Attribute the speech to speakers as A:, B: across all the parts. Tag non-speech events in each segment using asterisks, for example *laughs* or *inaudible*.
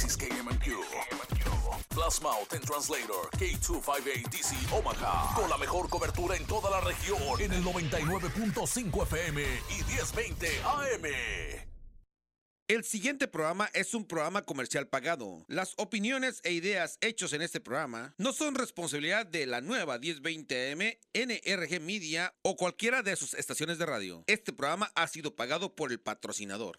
A: análisis KMQ. Plasma and Translator K258DC Omaha. Con la mejor cobertura en toda la región. En el 99.5 FM y 1020 AM.
B: El siguiente programa es un programa comercial pagado. Las opiniones e ideas hechos en este programa no son responsabilidad de la nueva 1020M, NRG Media o cualquiera de sus estaciones de radio. Este programa ha sido pagado por el patrocinador.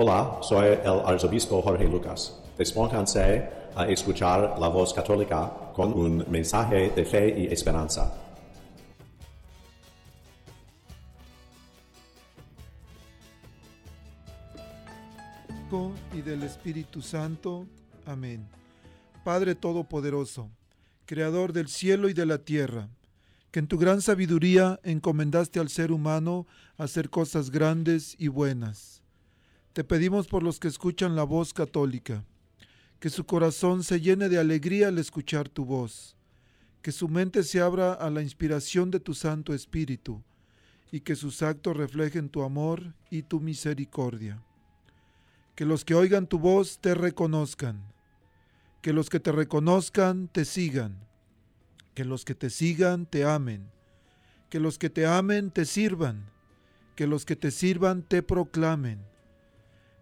C: Hola, soy el arzobispo Jorge Lucas. Despónganse a escuchar la voz católica con un mensaje de fe y esperanza.
D: y del Espíritu Santo. Amén. Padre Todopoderoso, Creador del cielo y de la tierra, que en tu gran sabiduría encomendaste al ser humano hacer cosas grandes y buenas. Te pedimos por los que escuchan la voz católica, que su corazón se llene de alegría al escuchar tu voz, que su mente se abra a la inspiración de tu Santo Espíritu, y que sus actos reflejen tu amor y tu misericordia. Que los que oigan tu voz te reconozcan. Que los que te reconozcan te sigan. Que los que te sigan te amen. Que los que te amen te sirvan. Que los que te sirvan te proclamen.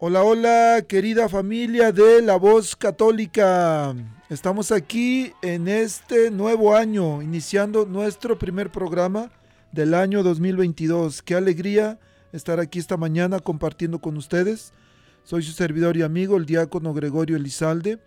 D: Hola, hola, querida familia de la voz católica. Estamos aquí en este nuevo año, iniciando nuestro primer programa del año 2022. Qué alegría estar aquí esta mañana compartiendo con ustedes. Soy su servidor y amigo, el diácono Gregorio Elizalde,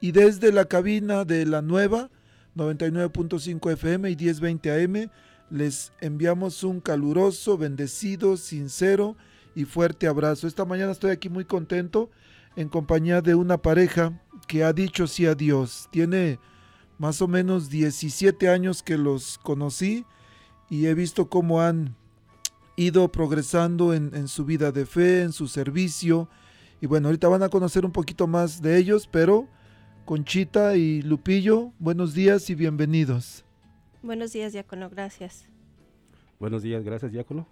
D: y desde la cabina de la nueva 99.5 FM y 1020 AM les enviamos un caluroso, bendecido, sincero fuerte abrazo. Esta mañana estoy aquí muy contento en compañía de una pareja que ha dicho sí a Dios. Tiene más o menos 17 años que los conocí y he visto cómo han ido progresando en, su vida de fe, en su servicio. Y bueno, ahorita van a conocer un poquito más de ellos, pero Conchita y Lupillo, buenos días y bienvenidos.
E: Buenos días, Diácono, gracias.
F: Buenos días, gracias, Diácono.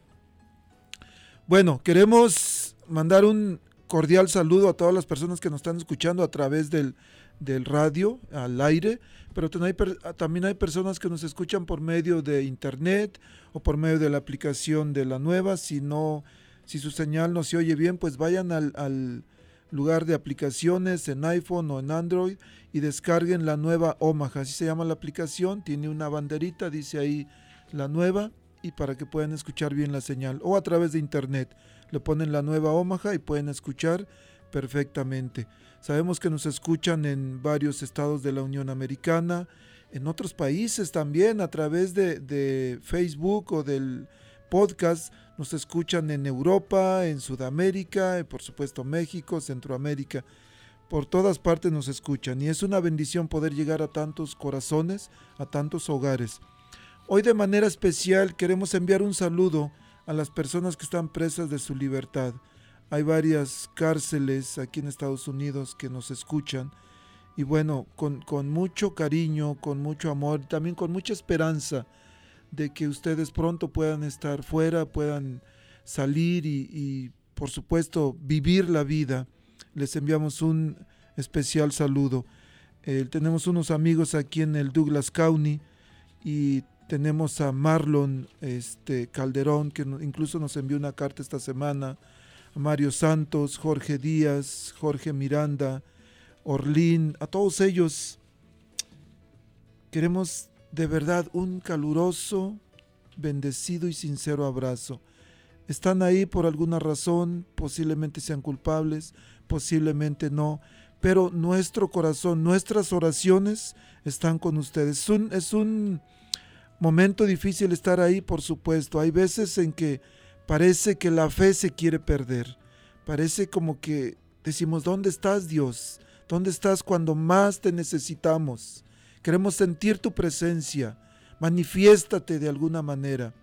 D: Bueno, queremos mandar un cordial saludo a todas las personas que nos están escuchando a través del, del radio, al aire, pero también hay personas que nos escuchan por medio de internet o por medio de la aplicación de la nueva. Si no, si su señal no se oye bien, pues vayan al, lugar de aplicaciones en iPhone o en Android y descarguen la nueva Omaha. Así se llama la aplicación, tiene una banderita, dice ahí la nueva, y para que puedan escuchar bien la señal. O a través de internet, le ponen la nueva Omaha y pueden escuchar perfectamente. Sabemos que nos escuchan en varios estados de la Unión Americana, en otros países también a través de, Facebook o del podcast. Nos escuchan en Europa, en Sudamérica, y por supuesto México, Centroamérica. Por todas partes nos escuchan y es una bendición poder llegar a tantos corazones, a tantos hogares. Hoy de manera especial queremos enviar un saludo a las personas que están presas de su libertad. Hay varias cárceles aquí en Estados Unidos que nos escuchan. Y bueno, con, mucho cariño, con mucho amor, también con mucha esperanza de que ustedes pronto puedan estar fuera, puedan salir y, por supuesto vivir la vida. Les enviamos un especial saludo. Eh, tenemos unos amigos aquí en el Douglas County y tenemos a Marlon este, Calderón, que incluso nos envió una carta esta semana Mario Santos, Jorge Díaz, Jorge Miranda, Orlín, a todos ellos, queremos de verdad un caluroso, bendecido y sincero abrazo. Están ahí por alguna razón, posiblemente sean culpables, posiblemente no, pero nuestro corazón, nuestras oraciones están con ustedes. Es un momento difícil estar ahí, por supuesto. Hay veces en que parece que la fe se quiere perder. Parece como que decimos, ¿dónde estás Dios? ¿Dónde estás cuando más te necesitamos? Queremos sentir tu presencia. Manifiéstate de alguna manera.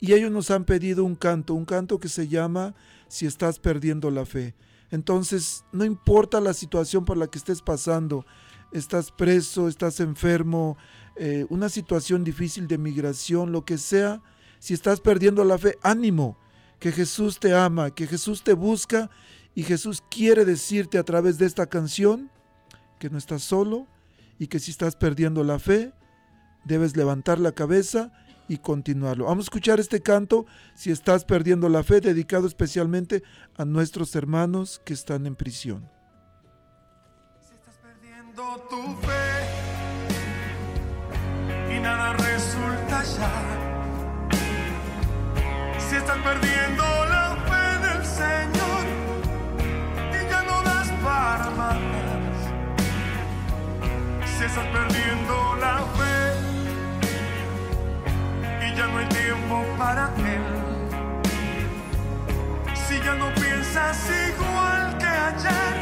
D: Y ellos nos han pedido un canto, un canto que se llama Si estás perdiendo la fe. Entonces, no importa la situación por la que estés pasando, estás preso, estás enfermo, eh, una situación difícil de migración, lo que sea, si estás perdiendo la fe, ánimo, que Jesús te ama, que Jesús te busca y Jesús quiere decirte a través de esta canción que no estás solo y que si estás perdiendo la fe, debes levantar la cabeza y continuarlo. Vamos a escuchar este canto, si estás perdiendo la fe, dedicado especialmente a nuestros hermanos que están en prisión.
G: Si estás perdiendo tu fe nada resulta ya. Si estás perdiendo la fe en el Señor y ya no das para más. Si estás perdiendo la fe y ya no hay tiempo para Él. Si ya no piensas igual que ayer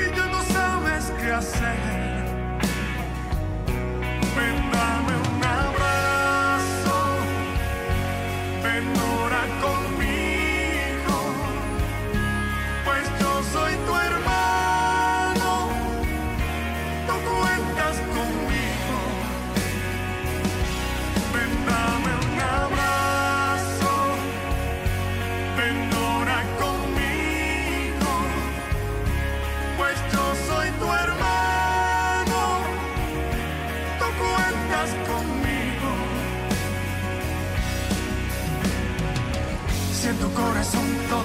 G: y ya no sabes qué hacer.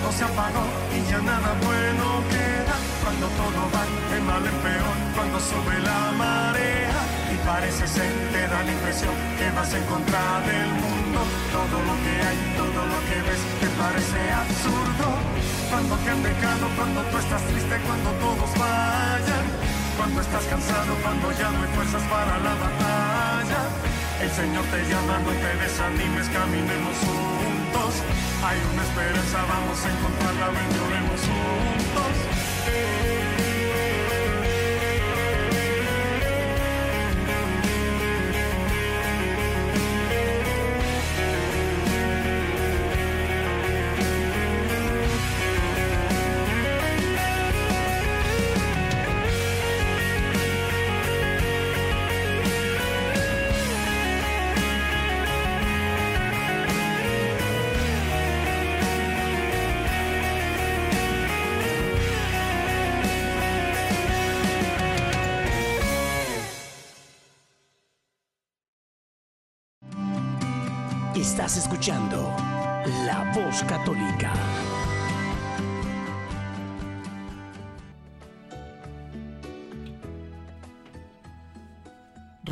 G: Todo se apagó y ya nada bueno queda, cuando todo va de mal en peor, cuando sube la marea y parece ser, te da la impresión que vas en contra del mundo, todo lo que hay, todo lo que ves, te parece absurdo. Cuando te han dejado, cuando tú estás triste, cuando todos vayan, cuando estás cansado, cuando ya no hay fuerzas para la batalla. El Señor te llama, no te desanimes, caminemos juntos. Hay una esperanza, vamos a encontrarla, ven, lloremos juntos.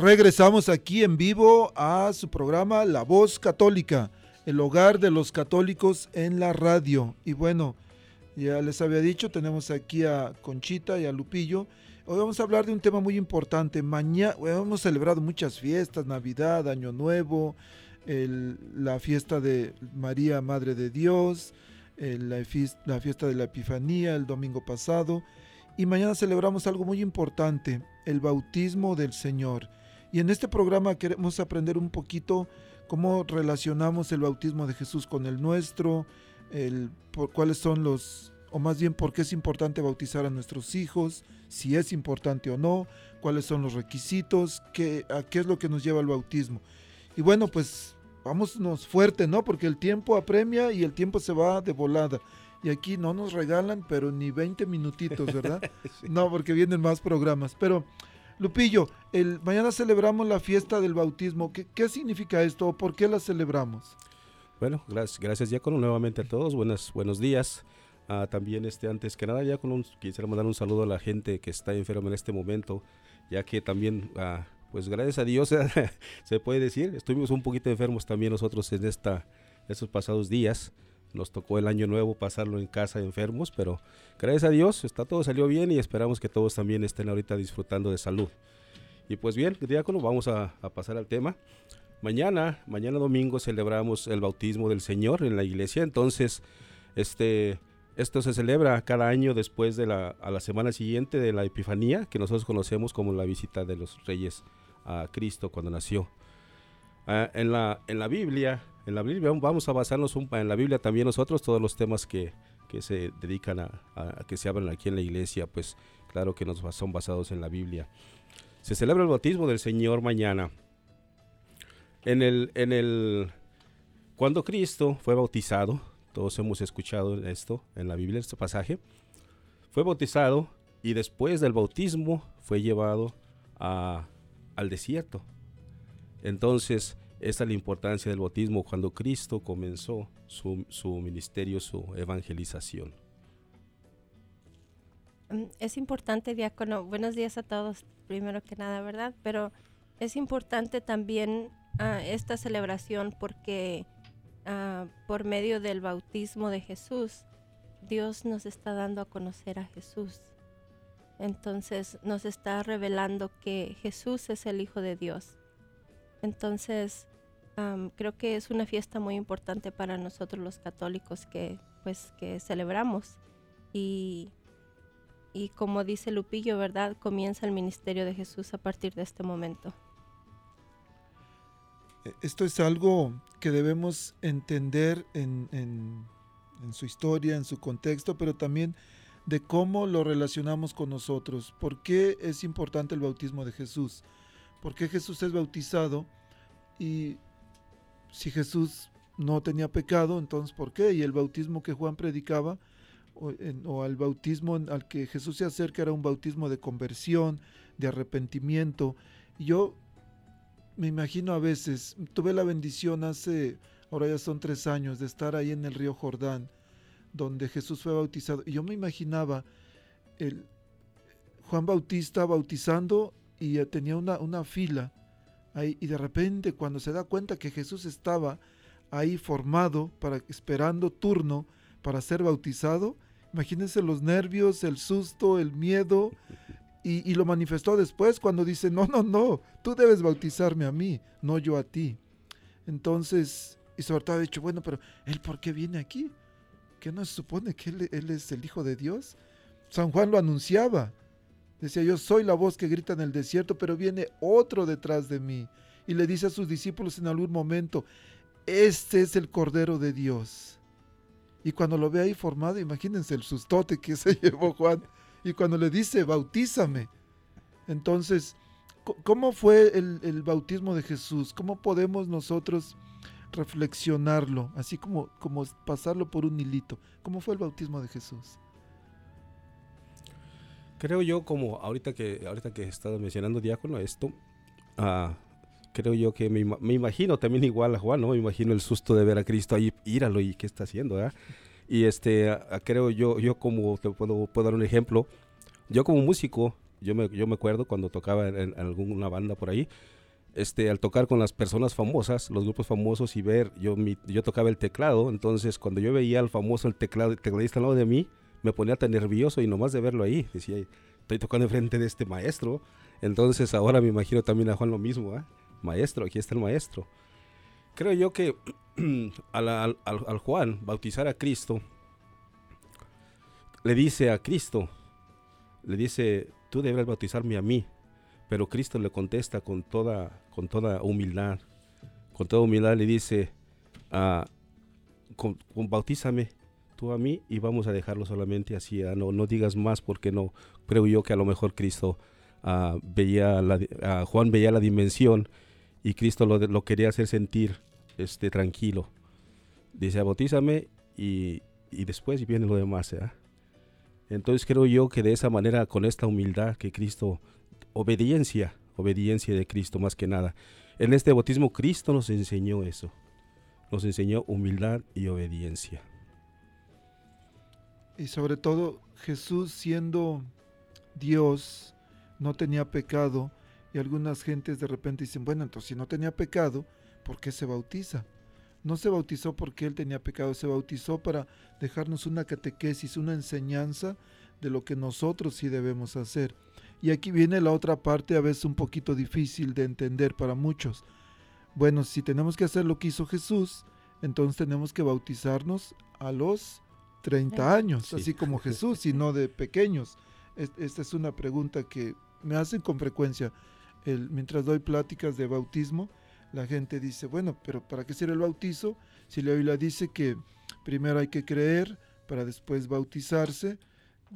D: Regresamos aquí en vivo a su programa La Voz Católica, el hogar de los católicos en la radio. Y bueno, ya les había dicho, tenemos aquí a Conchita y a Lupillo. Hoy vamos a hablar de un tema muy importante. Mañana hemos celebrado muchas fiestas, Navidad, Año Nuevo, la fiesta de María, Madre de Dios, la fiesta de la Epifanía el domingo pasado. Y mañana celebramos algo muy importante, el bautismo del Señor. Y en este programa queremos aprender un poquito cómo relacionamos el bautismo de Jesús con el nuestro, el, por, cuáles son los, o más bien por qué es importante bautizar a nuestros hijos, si es importante o no, cuáles son los requisitos, qué, a qué es lo que nos lleva al bautismo. Y bueno, pues vámonos fuerte, ¿no? Porque el tiempo apremia y el tiempo se va de volada. Y aquí no nos regalan, pero ni 20 minutitos, ¿verdad? *laughs* No, porque vienen más programas. Pero, Lupillo, el, mañana celebramos la fiesta del bautismo. ¿Qué, qué significa esto? ¿Por qué la celebramos?
F: Bueno, gracias, gracias Diácono, nuevamente a todos, buenas, buenos días. Ah, también este, antes que nada, Diácono, quisiera mandar un saludo a la gente que está enferma en este momento, ya que también, ah, pues gracias a Dios, *laughs* se puede decir, estuvimos un poquito enfermos también nosotros en esta, estos pasados días. Nos tocó el año nuevo pasarlo en casa enfermos, pero gracias a Dios está todo salió bien y esperamos que todos también estén ahorita disfrutando de salud. Y pues bien, Diácono, vamos a, a pasar al tema. Mañana, mañana domingo celebramos el bautismo del Señor en la iglesia, entonces este esto se celebra cada año después de la a la semana siguiente de la Epifanía, que nosotros conocemos como la visita de los reyes a Cristo cuando nació. Ah, en la en la Biblia, en la Biblia vamos a basarnos un, en la Biblia también nosotros todos los temas que, que se dedican a, que se hablan aquí en la iglesia, pues claro que nos son basados en la Biblia. Se celebra el bautismo del Señor mañana. En el, en el, cuando Cristo fue bautizado, todos hemos escuchado esto en la Biblia, este pasaje, fue bautizado y después del bautismo fue llevado a- al desierto. Entonces, esta es la importancia del bautismo cuando Cristo comenzó su, su ministerio, su evangelización.
E: Mm, Es importante, diácono. Buenos días a todos, primero que nada, ¿verdad? Pero es importante también ah, esta celebración porque ah, por medio del bautismo de Jesús, Dios nos está dando a conocer a Jesús. Entonces nos está revelando que Jesús es el Hijo de Dios. Entonces creo que es una fiesta muy importante para nosotros los católicos que pues que celebramos y y como dice Lupillo, ¿verdad? Comienza el ministerio de Jesús a partir de este momento.
D: Eh, Esto es algo que debemos entender en, en- en su historia, en su contexto, pero también de cómo lo relacionamos con nosotros. ¿Por qué es importante el bautismo de Jesús? ¿Por qué Jesús es bautizado? Y si Jesús no tenía pecado, entonces ¿por qué? Y el bautismo que Juan predicaba, o, al bautismo al que Jesús se acerca, era un bautismo de conversión, de arrepentimiento. Yo me imagino a veces, tuve la bendición hace, ahora ya son tres años, de estar ahí en el río Jordán, donde Jesús fue bautizado. Y yo me imaginaba el Juan Bautista bautizando y tenía una, una fila y de repente cuando se da cuenta que Jesús estaba ahí formado, para, esperando turno para ser bautizado, imagínense los nervios, el susto, el miedo, y, y lo manifestó después cuando dice, no, no, no, tú debes bautizarme a mí, no yo a ti. Entonces, y sobre todo ha dicho, bueno, pero ¿él por qué viene aquí? ¿Qué no se supone que él, él es el Hijo de Dios? San Juan lo anunciaba. Decía, yo soy la voz que grita en el desierto, pero viene otro detrás de mí. Y le dice a sus discípulos en algún momento, este es el Cordero de Dios. Y cuando lo ve ahí formado, imagínense el sustote que *laughs* se llevó Juan. Y cuando le dice, bautízame. Entonces, ¿cómo fue el, el bautismo de Jesús? ¿Cómo podemos nosotros reflexionarlo? Así como, como pasarlo por un hilito. ¿Cómo fue el bautismo de Jesús?
F: Creo yo, como ahorita que ahorita que estaba mencionando diácono esto, ah, creo yo que me, me, imagino también igual a Juan, ¿no? Me imagino el susto de ver a Cristo ahí, íralo y qué está haciendo, ¿eh? Y este, creo yo, yo como te puedo, puedo dar un ejemplo, yo como músico, yo me, yo me acuerdo cuando tocaba en, alguna banda por ahí, este, al tocar con las personas famosas, los grupos famosos y ver, yo, mi, yo tocaba el teclado, entonces cuando yo veía al famoso, el teclado, el tecladista al lado de mí, me ponía tan nervioso y nomás de verlo ahí, decía, estoy tocando enfrente de este maestro, entonces ahora me imagino también a Juan lo mismo, ¿eh? maestro, aquí está el maestro. Creo yo que *clears throat* al, al, al Juan bautizar a Cristo, le dice a Cristo, le dice, tú debes bautizarme a mí. Pero Cristo le contesta con toda, con toda humildad. Con toda humildad le dice, ah, con, bautízame tú a mí y vamos a dejarlo solamente así. Ah, no, no digas más porque no creo yo que a lo mejor Cristo ah, veía la, Juan veía la dimensión y Cristo lo, quería hacer sentir este, tranquilo. Dice, bautízame y, y después viene lo demás. Entonces creo yo que de esa manera, con esta humildad que Cristo, obediencia, obediencia de Cristo más que nada. En este bautismo Cristo nos enseñó eso. Nos enseñó humildad y obediencia.
D: Y sobre todo Jesús siendo Dios, no tenía pecado. Y algunas gentes de repente dicen, bueno, entonces si no tenía pecado, ¿por qué se bautiza? No se bautizó porque él tenía pecado, se bautizó para dejarnos una catequesis, una enseñanza de lo que nosotros sí debemos hacer. Y aquí viene la otra parte, a veces un poquito difícil de entender para muchos. Bueno, si tenemos que hacer lo que hizo Jesús, entonces tenemos que bautizarnos a los 30 años, así como Jesús, y no de pequeños. Esta es una pregunta que me hacen con frecuencia. El, mientras doy pláticas de bautismo, la gente dice, bueno, pero ¿para qué sirve el bautizo? Si la Biblia dice que primero hay que creer para después bautizarse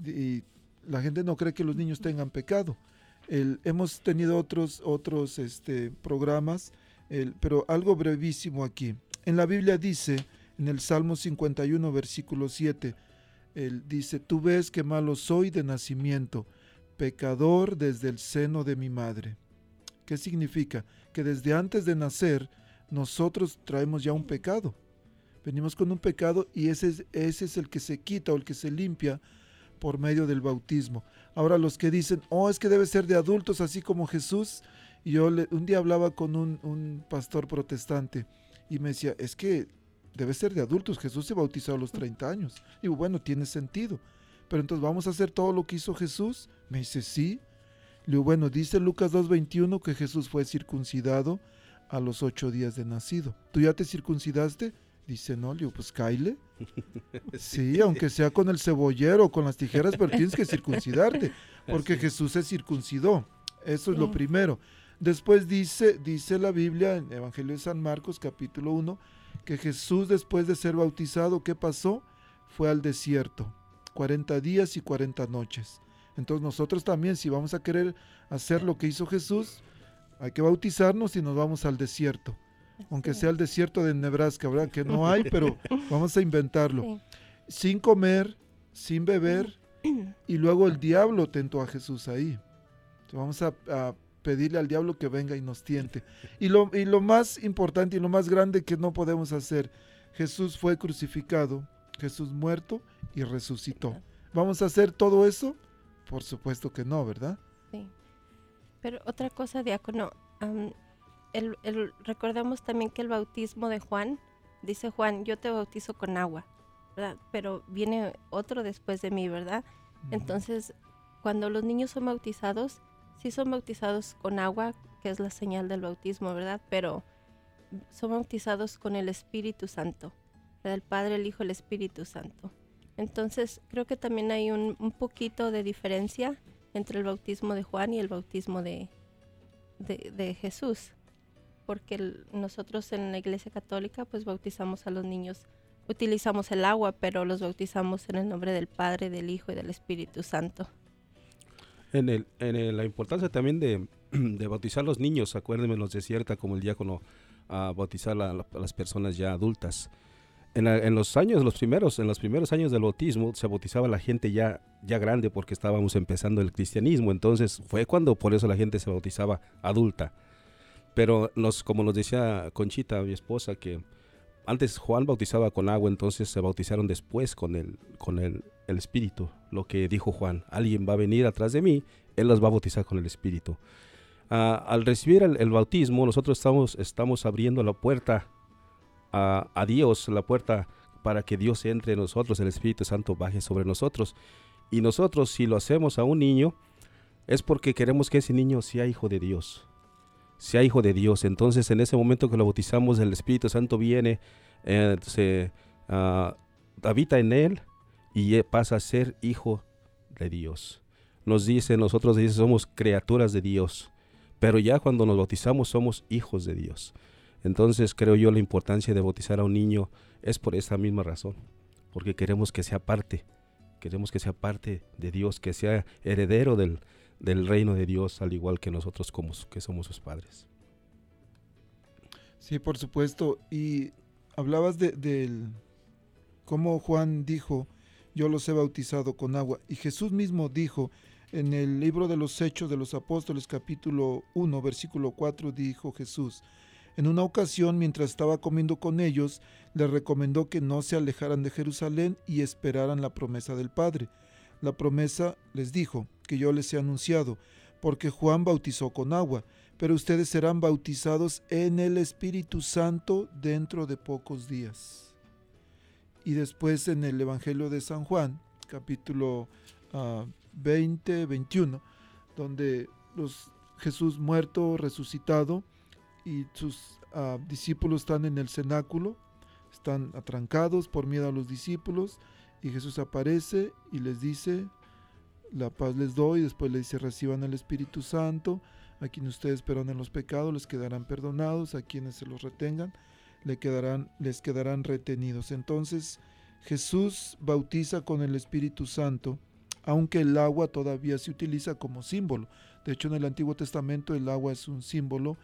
D: y la gente no cree que los niños tengan pecado. hemos tenido otros, otros este, programas, pero algo brevísimo aquí. En la Biblia dice, en el Salmo 51, versículo 7, él dice, tú ves que malo soy de nacimiento, pecador desde el seno de mi madre. ¿Qué significa? Que desde antes de nacer nosotros traemos ya un pecado. Venimos con un pecado y ese es, ese es el que se quita o el que se limpia por medio del bautismo. Ahora los que dicen, oh, es que debe ser de adultos así como Jesús. Yo un día hablaba con un, un pastor protestante y me decía, es que debe ser de adultos. Jesús se bautizó a los 30 años. Y bueno, tiene sentido. Pero entonces vamos a hacer todo lo que hizo Jesús. Me dice, sí. Le bueno, dice Lucas 2.21 que Jesús fue circuncidado a los ocho días de nacido. ¿Tú ya te circuncidaste? Dice, no, le pues Kyle. *laughs* Sí, aunque sea con el cebollero o con las tijeras, pero tienes que circuncidarte, *laughs* porque Jesús se circuncidó. Eso es lo primero. Después dice, dice la Biblia en Evangelio de San Marcos, capítulo 1, que Jesús después de ser bautizado, ¿qué pasó? Fue al desierto, 40 días y 40 noches. Entonces nosotros también, si vamos a querer hacer lo que hizo Jesús, hay que bautizarnos y nos vamos al desierto. Aunque sea el desierto de Nebraska, ¿verdad? Que no hay, pero *laughs* vamos a inventarlo. Sin comer, sin beber, y luego el diablo tentó a Jesús ahí. vamos a, pedirle al diablo que venga y nos tiente. Y lo, y lo más importante y lo más grande que no podemos hacer, Jesús fue crucificado, Jesús muerto y resucitó. ¿Vamos a hacer todo eso? Por supuesto que no, ¿verdad?
E: Sí. Pero otra cosa, diácono, el, recordemos también que el bautismo de Juan, dice Juan, yo te bautizo con agua, ¿verdad? Pero viene otro después de mí, ¿verdad? Entonces, cuando los niños son bautizados, sí son bautizados con agua, que es la señal del bautismo, ¿verdad? Pero son bautizados con el Espíritu Santo, ¿verdad? El Padre, el Hijo, el Espíritu Santo. Entonces, creo que también hay un, poquito de diferencia entre el bautismo de Juan y el bautismo de, de, Jesús, porque nosotros en la Iglesia Católica pues bautizamos a los niños, utilizamos el agua, pero los bautizamos en el nombre del Padre, del Hijo y del Espíritu Santo.
F: En, el, en la importancia también de, *clears throat* de, bautizar a los niños, acuérdenme, los desierta como el diácono a bautizar a las personas ya adultas en, los años, los primeros, en los primeros años del bautismo, se bautizaba la gente ya, ya grande porque estábamos empezando el cristianismo. Entonces fue cuando por eso la gente se bautizaba adulta. Pero nos, como nos decía Conchita, mi esposa, que antes Juan bautizaba con agua, entonces se bautizaron después con el, con el, el Espíritu. Lo que dijo Juan, alguien va a venir atrás de mí, él los va a bautizar con el Espíritu. Ah, al recibir el, bautismo, nosotros estamos, estamos abriendo la puerta a, a Dios, la puerta para que Dios entre en nosotros, el Espíritu Santo baje sobre nosotros. Y nosotros, si lo hacemos a un niño, es porque queremos que ese niño sea hijo de Dios. Sea hijo de Dios. Entonces, en ese momento que lo bautizamos, el Espíritu Santo viene, eh, se uh, habita en él y pasa a ser hijo de Dios. Nos dice, nosotros dice, somos criaturas de Dios. Pero ya cuando nos bautizamos, somos hijos de Dios. Entonces, creo yo la importancia de bautizar a un niño es por esa misma razón. Porque queremos que sea parte queremos que sea parte de Dios, que sea heredero del, del reino de Dios, al igual que nosotros como que somos sus padres.
D: Sí, por supuesto. Y hablabas de, del cómo Juan dijo, yo los he bautizado con agua. Y Jesús mismo dijo en el libro de los Hechos de los Apóstoles, capítulo 1, versículo 4, dijo Jesús, en una ocasión, mientras estaba comiendo con ellos, les recomendó que no se alejaran de Jerusalén y esperaran la promesa del Padre. La promesa les dijo que yo les he anunciado, porque Juan bautizó con agua, pero ustedes serán bautizados en el Espíritu Santo dentro de pocos días. Y después en el Evangelio de San Juan, capítulo 20, ah, 21, donde los Jesús muerto, resucitado, y sus uh, discípulos están en el cenáculo, están atrancados por miedo a los discípulos y Jesús aparece y les dice, la paz les doy, después les dice, reciban el Espíritu Santo, a quienes ustedes perdonen los pecados les quedarán perdonados, a quienes se los retengan le quedarán, les quedarán retenidos. Entonces Jesús bautiza con el Espíritu Santo, aunque el agua todavía se utiliza como símbolo. De hecho, en el Antiguo Testamento el agua es un símbolo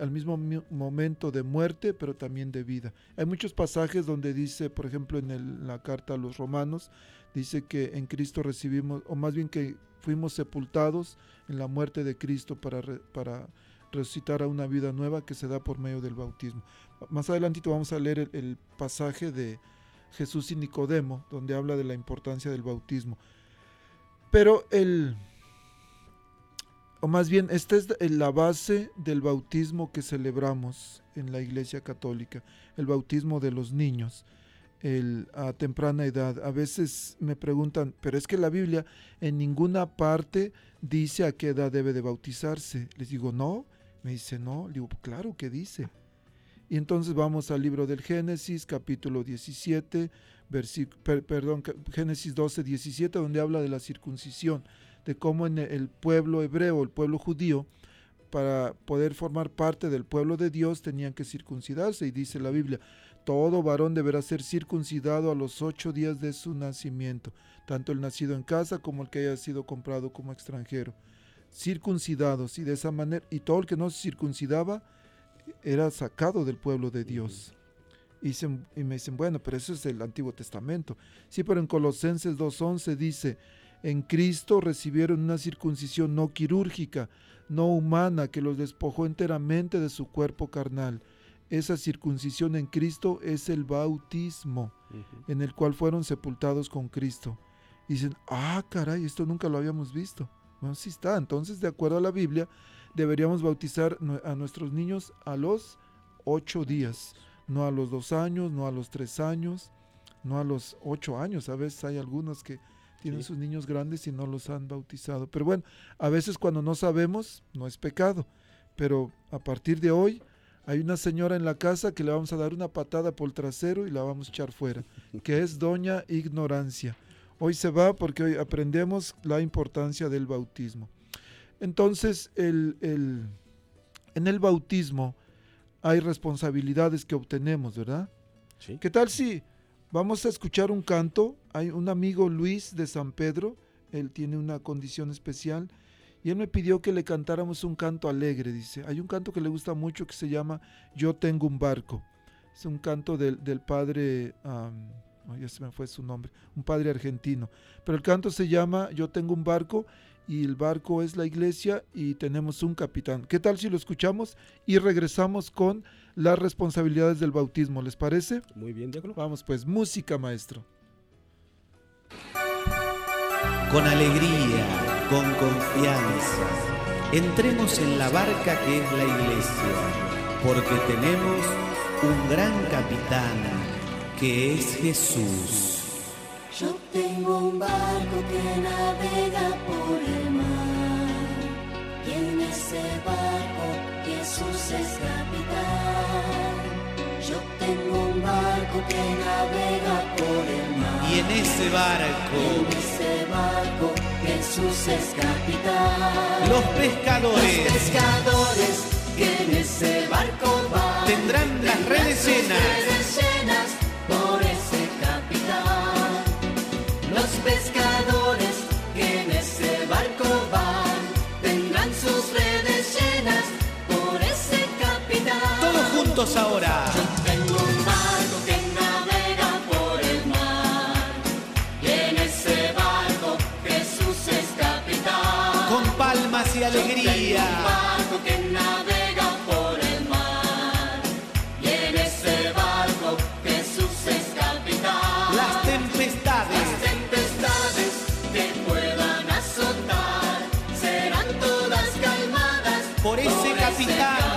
D: al mismo momento de muerte, pero también de vida. Hay muchos pasajes donde dice, por ejemplo, en la carta a los romanos, dice que en Cristo recibimos, o más bien que fuimos sepultados en la muerte de Cristo para, para resucitar a una vida nueva que se da por medio del bautismo. Más adelante vamos a leer el pasaje de Jesús y Nicodemo, donde habla de la importancia del bautismo. Pero el, o más bien, esta es la base del bautismo que celebramos en la Iglesia Católica, el bautismo de los niños a temprana edad. A veces me preguntan, pero es que la Biblia en ninguna parte dice a qué edad debe de bautizarse. Les digo, no. Me dice, no. Le digo, claro que dice. Y entonces vamos al libro del Génesis, capítulo 17, perdón, Génesis 12, 17, donde habla de la circuncisión de cómo en el pueblo hebreo, el pueblo judío, para poder formar parte del pueblo de Dios tenían que circuncidarse y dice la Biblia, todo varón deberá ser circuncidado a los ocho días de su nacimiento, tanto el nacido en casa como el que haya sido comprado como extranjero. Circuncidados y de esa manera, y todo el que no se circuncidaba era sacado del pueblo de Dios. Y, y me dicen, bueno, pero eso es el Antiguo Testamento. Sí, pero en Colosenses 2.11 dice, en Cristo recibieron una circuncisión no quirúrgica, no humana, que los despojó enteramente de su cuerpo carnal. Esa circuncisión en Cristo es el bautismo, en el cual fueron sepultados con Cristo. Y dicen, ah, caray, esto nunca lo habíamos visto. Bueno, sí está. Entonces, de acuerdo a la Biblia, deberíamos bautizar a nuestros niños a los ocho días, no a los dos años, no a los tres años, no a los ocho años. A veces hay algunos que tienen sus niños grandes y no los han bautizado. Pero bueno, a veces cuando no sabemos, no es pecado. Pero a partir de hoy, hay una señora en la casa que le vamos a dar una patada por el trasero y la vamos a echar fuera, que es Doña Ignorancia. Hoy se va porque hoy aprendemos la importancia del bautismo. Entonces, el, el, en el bautismo hay responsabilidades que obtenemos, ¿verdad? Sí. ¿Qué tal si Vamos a escuchar un canto. Hay un amigo Luis de San Pedro, él tiene una condición especial y él me pidió que le cantáramos un canto alegre, dice. Hay un canto que le gusta mucho que se llama Yo tengo un barco. Es un canto del, padre, ya se me fue su nombre, un padre argentino. Pero el canto se llama Yo tengo un barco y el barco es la iglesia y tenemos un capitán. ¿Qué tal si lo escuchamos y regresamos con las responsabilidades del bautismo? ¿Les parece?
F: Muy bien, diácono.
D: Vamos pues, música maestro.
H: Con alegría, con confianza, entremos en la barca que es la iglesia, porque tenemos un gran capitán que es Jesús.
I: Yo tengo un barco que navega por el mar y en ese barco Jesús es capitán. Yo tengo un barco que navega por el mar
H: Y en ese barco
I: en ese barco Jesús es capitán.
H: los pescadores
I: Los pescadores que en ese barco van
H: tendrán las redes llenas.
I: redes llenas por ese capitán. Los pescadores que en ese barco van tendrán sus redes llenas por ese capitán.
H: Todos juntos ahora.
I: Un barco que navega por el mar y en ese barco Jesús es capitán.
H: Las tempestades
I: Las tempestades que puedan azotar serán todas calmadas Por ese capitán. capitán.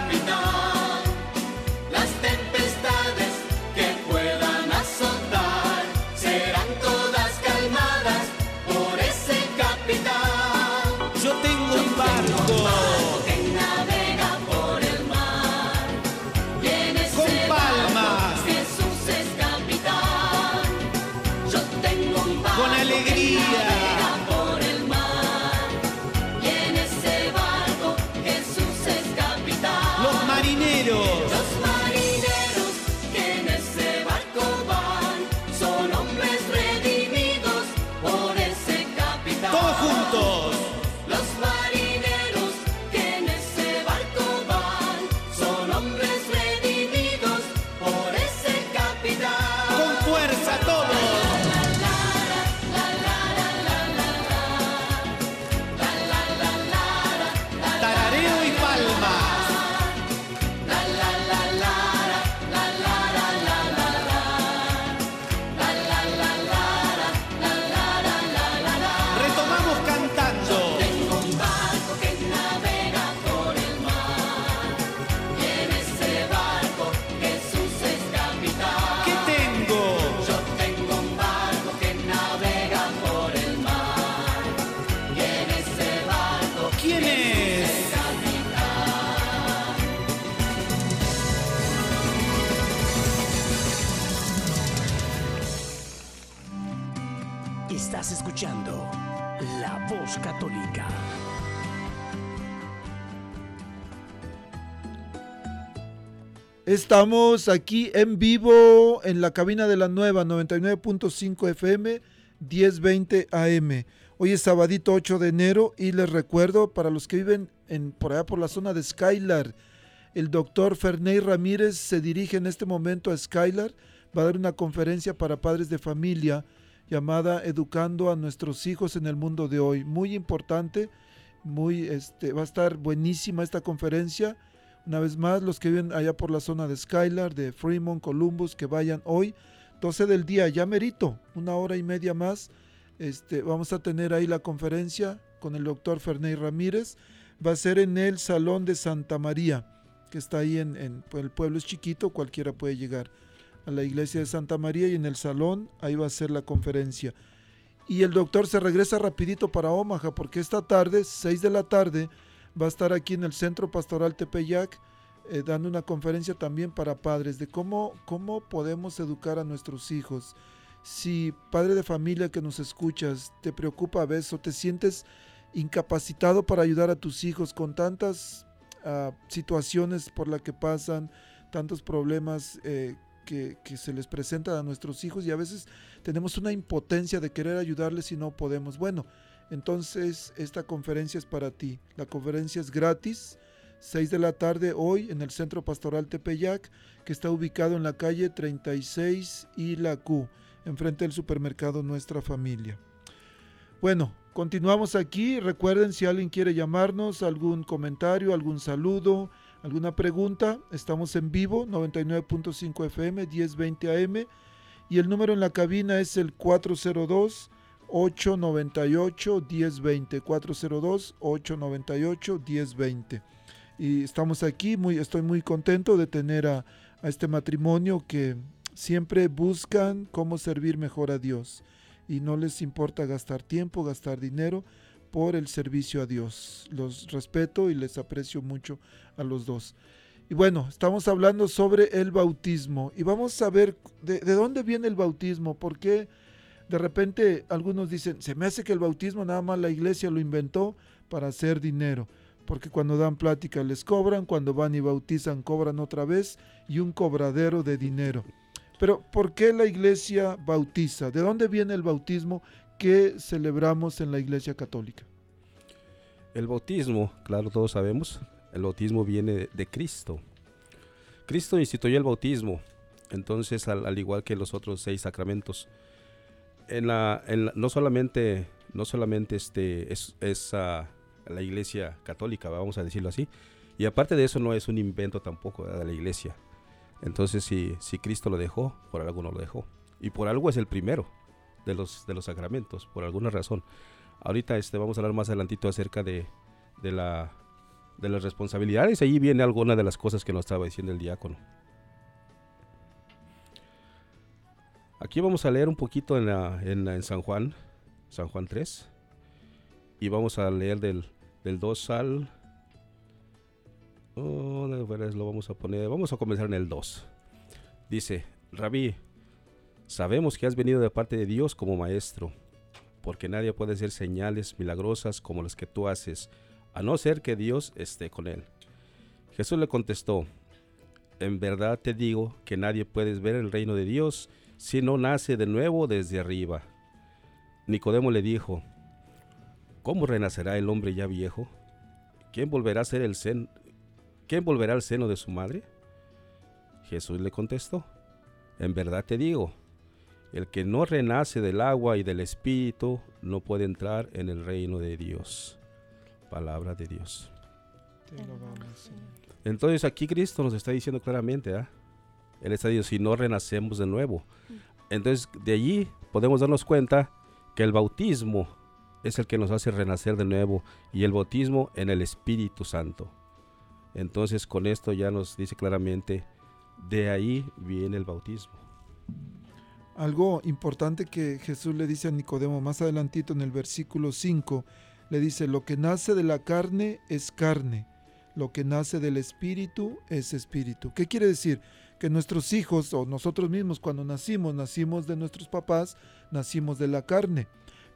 D: Estamos aquí en vivo en la cabina de la nueva 99.5 FM 1020 AM. Hoy es sabadito 8 de enero y les recuerdo para los que viven en, por allá por la zona de Skylar, el doctor Ferney Ramírez se dirige en este momento a Skylar, va a dar una conferencia para padres de familia llamada Educando a nuestros hijos en el mundo de hoy. Muy importante, muy este va a estar buenísima esta conferencia. Una vez más, los que viven allá por la zona de Skylar, de Fremont, Columbus, que vayan hoy, 12 del día, ya merito, una hora y media más. Este, vamos a tener ahí la conferencia con el doctor Ferney Ramírez. Va a ser en el Salón de Santa María, que está ahí en, en- pues, el pueblo es chiquito, cualquiera puede llegar a la iglesia de Santa María y en el salón, ahí va a ser la conferencia. Y el doctor se regresa rapidito para Omaha, porque esta tarde, 6 de la tarde, va a estar aquí en el Centro Pastoral Tepeyac eh, dando una conferencia también para padres de cómo, cómo podemos educar a nuestros hijos. Si padre de familia que nos escuchas te preocupa a veces o te sientes incapacitado para ayudar a tus hijos con tantas ah, situaciones por las que pasan, tantos problemas eh, que, que se les presentan a nuestros hijos y a veces tenemos una impotencia de querer ayudarles y no podemos. Bueno, entonces esta conferencia es para ti. La conferencia es gratis, 6 de la tarde hoy en el Centro Pastoral Tepeyac, que está ubicado en la calle 36 y la Q, enfrente del supermercado Nuestra Familia. Bueno, continuamos aquí. Recuerden si alguien quiere llamarnos, algún comentario, algún saludo, alguna pregunta, estamos en vivo, 99.5 FM, 1020 AM. Y el número en la cabina es el 402 898 1020 402 898 1020 y estamos aquí muy estoy muy contento de tener a, a este matrimonio que siempre buscan cómo servir mejor a Dios y no les importa gastar tiempo, gastar dinero por el servicio a Dios. Los respeto y les aprecio mucho a los dos. Y bueno, estamos hablando sobre el bautismo y vamos a ver de, de dónde viene el bautismo, porque de repente algunos dicen, se me hace que el bautismo nada más la iglesia lo inventó para hacer dinero, porque cuando dan plática les cobran, cuando van y bautizan cobran otra vez y un cobradero de dinero. Pero ¿por qué la iglesia bautiza? ¿De dónde viene el bautismo que celebramos en la iglesia católica?
F: El bautismo, claro, todos sabemos, el bautismo viene de, Cristo. Cristo instituyó el bautismo, entonces al, al, igual que los otros seis sacramentos, en la, en no solamente, no solamente este, es, es uh, la iglesia católica, vamos a decirlo así, y aparte de eso no es un invento tampoco de la iglesia. Entonces, si, si Cristo lo dejó, por algo no lo dejó. Y por algo es el primero de los, de los sacramentos, por alguna razón. Ahorita este, vamos a hablar más adelantito acerca de, de, la, de las responsabilidades. Ahí viene alguna de las cosas que nos estaba diciendo el diácono. Aquí vamos a leer un poquito en, la, en, en San Juan, San Juan 3. Y vamos a leer del, del 2 al Oh, lo vamos a poner. Vamos a comenzar en el 2. Dice, Rabí, sabemos que has venido de parte de Dios como maestro, porque nadie puede hacer señales milagrosas como las que tú haces, a no ser que Dios esté con él. Jesús le contestó, en verdad te digo que nadie puede ver el reino de Dios si no nace de nuevo desde arriba. Nicodemo le dijo, ¿cómo renacerá el hombre ya viejo? ¿Quién volverá a ser el, sen ¿quién volverá al seno de su madre? Jesús le contestó, en verdad te digo, el que no renace del agua y del espíritu no puede entrar en el reino de Dios. Palabra de Dios. Entonces aquí Cristo nos está diciendo claramente, ¿eh? Él está diciendo, si no renacemos de nuevo. Entonces de allí podemos darnos cuenta que el bautismo es el que nos hace renacer de nuevo y el bautismo en el Espíritu Santo. Entonces con esto ya nos dice claramente, de ahí viene el bautismo.
D: Algo importante que Jesús le dice a Nicodemo más adelantito en el versículo 5, le dice, lo que nace de la carne es carne, lo que nace del espíritu es espíritu. ¿Qué quiere decir? Que nuestros hijos o nosotros mismos cuando nacimos, nacimos de nuestros papás, nacimos de la carne,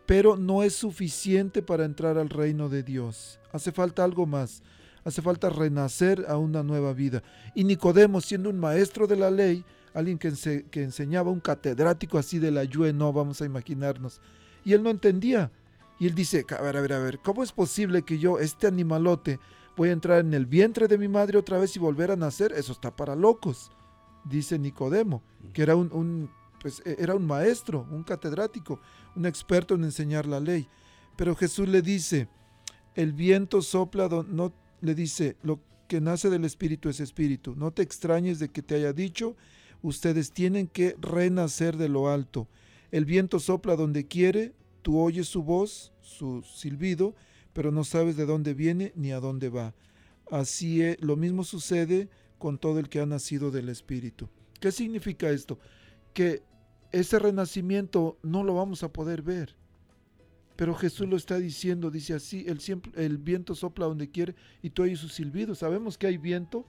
D: pero no es suficiente para entrar al reino de Dios. Hace falta algo más hace falta renacer a una nueva vida. Y Nicodemo, siendo un maestro de la ley, alguien que, que enseñaba, un catedrático así de la Yue, no vamos a imaginarnos, y él no entendía. Y él dice, a ver, a ver, a ver, ¿cómo es posible que yo, este animalote, voy a entrar en el vientre de mi madre otra vez y volver a nacer? Eso está para locos, dice Nicodemo, que era un, pues, era un maestro, un catedrático, un experto en enseñar la ley. Pero Jesús le dice, el viento sopla, no le dice, lo que nace del Espíritu es Espíritu. No te extrañes de que te haya dicho, ustedes tienen que renacer de lo alto. El viento sopla donde quiere, tú oyes su voz, su silbido, pero no sabes de dónde viene ni a dónde va. Así es, lo mismo sucede con todo el que ha nacido del Espíritu. ¿Qué significa esto? Que ese renacimiento no lo vamos a poder ver. Pero Jesús lo está diciendo, dice así, el, viento sopla donde quiere y tú oyes su silbido. Sabemos que hay viento,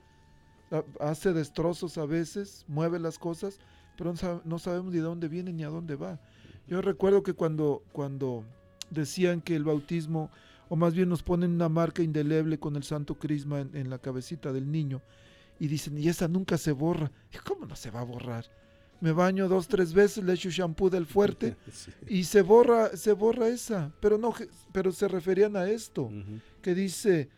D: hace destrozos a veces, mueve las cosas, pero no sabemos ni de dónde viene ni a dónde va. Yo recuerdo que cuando, cuando decían que el bautismo, o más bien nos ponen una marca indeleble con el santo crisma en la cabecita del niño, y dicen, y esa nunca se borra. ¿Y cómo no se va a borrar? me baño dos, tres veces, le echo shampoo del fuerte *laughs* sí. y se borra, se borra esa. Pero no, pero se referían a esto, uh -huh. que dice,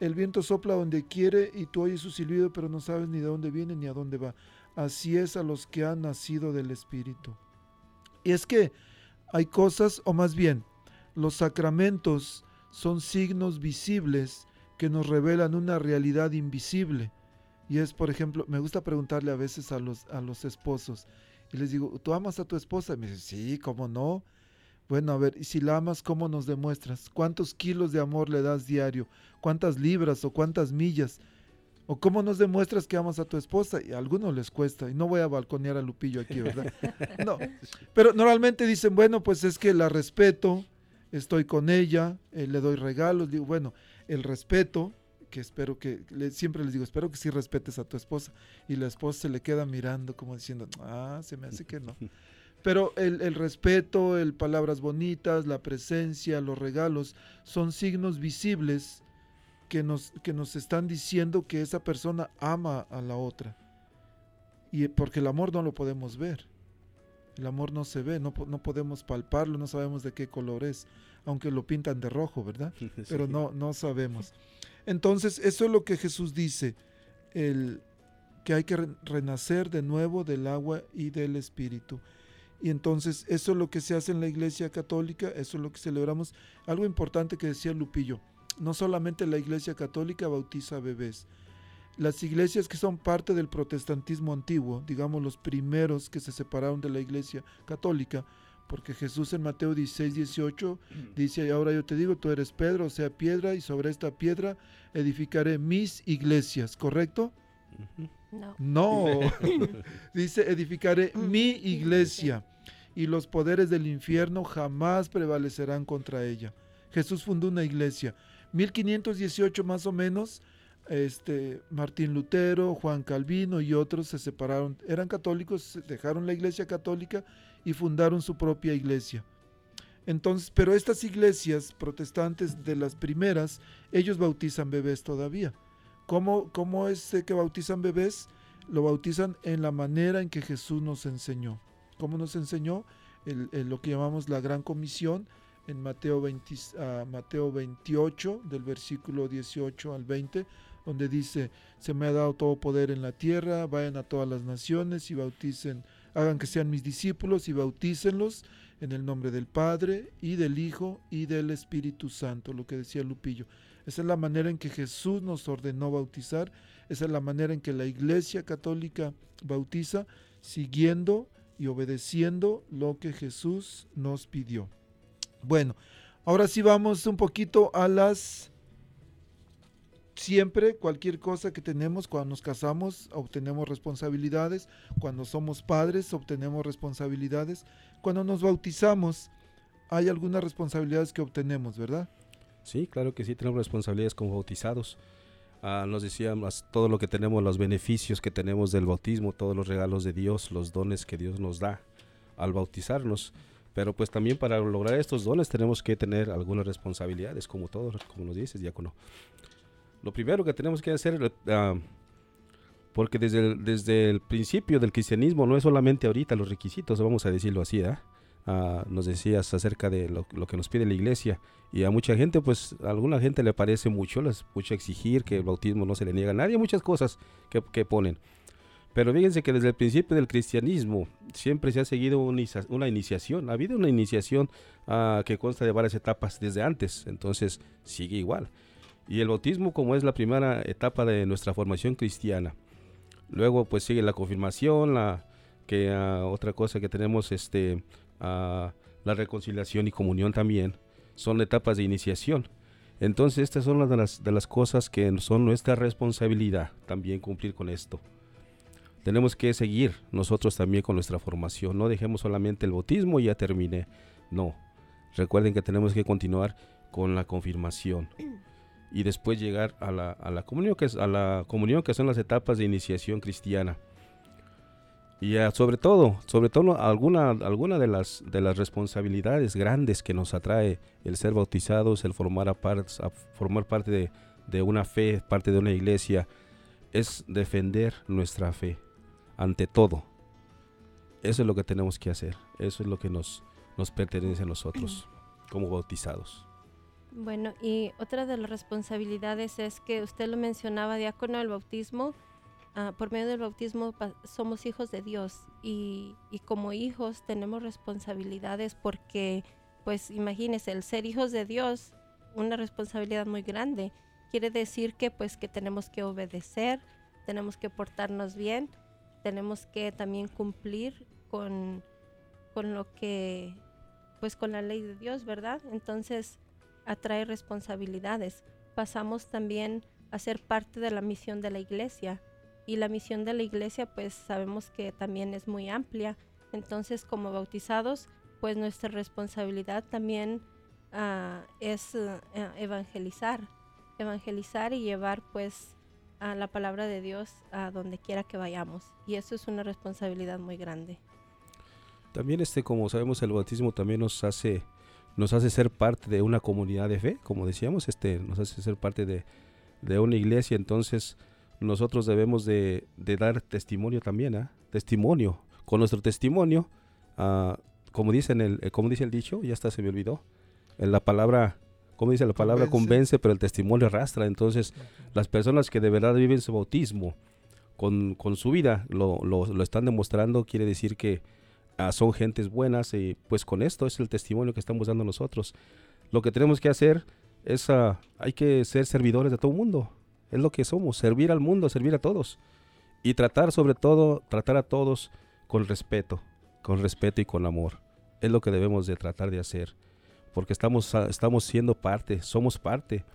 D: el viento sopla donde quiere y tú oyes su silbido, pero no sabes ni de dónde viene ni a dónde va. Así es a los que han nacido del Espíritu. Y es que hay cosas, o más bien, Los sacramentos son signos visibles que nos revelan una realidad invisible. Y es, por ejemplo, me gusta preguntarle a veces a los, a los esposos, y les digo, ¿tú amas a tu esposa? Y me dicen, sí, ¿cómo no? Bueno, a ver, y si la amas, ¿cómo nos demuestras? ¿Cuántos kilos de amor le das diario? ¿Cuántas libras o cuántas millas? ¿O cómo nos demuestras que amas a tu esposa? Y a algunos les cuesta. Y no voy a balconear a Lupillo aquí, ¿verdad? *laughs* No. Pero normalmente dicen, bueno, pues es que la respeto, estoy con ella, eh, le doy regalos. Digo, bueno, el respeto, que espero que, le- siempre les digo, espero que sí respetes a tu esposa. Y la esposa se le queda mirando como diciendo, ah, se me hace que no. *laughs* Pero el, el respeto, el palabras bonitas, la presencia, los regalos, son signos visibles que nos, que nos están diciendo que esa persona ama a la otra. Y porque el amor no lo podemos ver. El amor no se ve, no, no podemos palparlo, no sabemos de qué color es, aunque lo pintan de rojo, ¿verdad? *laughs* Pero no, no sabemos. Entonces, eso es lo que Jesús dice, el, que hay que re- renacer de nuevo del agua y del espíritu. Y entonces, eso es lo que se hace en la iglesia católica, eso es lo que celebramos. Algo importante que decía Lupillo, no solamente la iglesia católica bautiza bebés, las iglesias que son parte del protestantismo antiguo, digamos los primeros que se separaron de la iglesia católica, porque Jesús en Mateo 16, 18 dice, ahora yo te digo, tú eres Pedro, o sea, piedra, y sobre esta piedra edificaré mis iglesias, ¿correcto?
E: No.
D: No, *laughs* *laughs* dice, edificaré
E: Mm,
D: mi iglesia y los poderes del infierno jamás prevalecerán contra ella. Jesús fundó una iglesia. 1518 más o menos, este, Martín Lutero, Juan Calvino y otros se separaron. Eran católicos, se dejaron la iglesia católica y fundaron su propia iglesia. Entonces, pero estas iglesias protestantes de las primeras, ellos bautizan bebés todavía. ¿Cómo, cómo es que bautizan bebés? Lo bautizan en la manera en que Jesús nos enseñó. ¿Cómo nos enseñó? El- el- lo que llamamos la gran comisión en Mateo, 20 ah, Mateo 28, del versículo 18 al 20, donde dice, se me ha dado todo poder en la tierra, vayan a todas las naciones y bauticen, hagan que sean mis discípulos y bautícenlos en el nombre del Padre y del Hijo y del Espíritu Santo, lo que decía Lupillo. Esa es la manera en que Jesús nos ordenó bautizar, esa es la manera en que la Iglesia Católica bautiza, siguiendo y obedeciendo lo que Jesús nos pidió. Bueno, ahora sí vamos un poquito a las... Siempre, cualquier cosa que tenemos, cuando nos casamos, obtenemos responsabilidades, cuando somos padres, obtenemos responsabilidades, cuando nos bautizamos, hay algunas responsabilidades que obtenemos, ¿verdad?
F: Sí, claro que sí, tenemos responsabilidades como bautizados. Ah, nos decíamos todo lo que tenemos, los beneficios que tenemos del bautismo, todos los regalos de Dios, los dones que Dios nos da al bautizarnos. Pero pues también para lograr estos dones tenemos que tener algunas responsabilidades, como todos, como nos dices, diácono. Lo primero que tenemos que hacer, ah, porque desde el, desde el principio del cristianismo no es solamente ahorita los requisitos, vamos a decirlo así. Ah, nos decías acerca de lo, que nos pide la iglesia y a mucha gente, pues a alguna gente le parece mucho, les mucho exigir que el bautismo no se le niega a nadie, muchas cosas que, ponen. Pero fíjense que desde el principio del cristianismo siempre se ha seguido una, inicia- una iniciación, ha habido una iniciación que consta de varias etapas desde antes, entonces sigue igual. Y el bautismo como es la primera etapa de nuestra formación cristiana. Luego pues sigue la confirmación, la que ah, otra cosa que tenemos este ah, la reconciliación y comunión también son etapas de iniciación. Entonces estas son las, de las cosas que son nuestra responsabilidad también cumplir con esto. Tenemos que seguir nosotros también con nuestra formación. No dejemos solamente el bautismo y ya terminé. No. Recuerden que tenemos que continuar con la confirmación y después llegar a la, a la comunión que es a la comunión que son las etapas de iniciación cristiana. Y ah, sobre todo, sobre todo alguna, alguna de las de las responsabilidades grandes que nos atrae el ser bautizados, el formar, a par- a formar parte de, de una fe, parte de una iglesia, es defender nuestra fe ante todo. Eso es lo que tenemos que hacer. Eso es lo que nos, nos pertenece a nosotros como bautizados.
E: Bueno, y otra de las responsabilidades es que usted lo mencionaba, diácono, el bautismo. ah, por medio del bautismo somos hijos de Dios y, y como hijos tenemos responsabilidades porque pues imagínense, el ser hijos de Dios, una responsabilidad muy grande. Quiere decir que pues que tenemos que obedecer, tenemos que portarnos bien, tenemos que también cumplir con, con lo que, pues con la ley de Dios, ¿verdad? Entonces atrae responsabilidades. Pasamos también a ser parte de la misión de la iglesia. Y la misión de la iglesia, pues sabemos que también es muy amplia. Entonces, como bautizados, pues nuestra responsabilidad también ah, es eh, evangelizar, evangelizar y llevar pues a la palabra de Dios a donde quiera que vayamos. Y eso es una responsabilidad muy grande.
F: También este, como sabemos, el bautismo también nos hace, nos hace ser parte de una comunidad de fe, como decíamos, este, nos hace ser parte de, de una iglesia. Entonces, nosotros debemos de, de dar testimonio también, ¿ah? testimonio. Con nuestro testimonio, ah, como, dicen el, eh, como dice el dicho, ya hasta se me olvidó, en la palabra como dice la palabra, convence. pero el testimonio arrastra. Entonces, las personas que de verdad viven su bautismo con, con su vida, lo, lo, lo, están demostrando, quiere decir que ah, son gentes buenas y pues con esto es el testimonio que estamos dando nosotros. Lo que tenemos que hacer es, uh, hay que ser servidores de todo el mundo. Es lo que somos, servir al mundo, servir a todos. Y tratar sobre todo, tratar a todos con respeto, con respeto y con amor. Es lo que debemos de tratar de hacer porque estamos, ah, estamos siendo parte, somos parte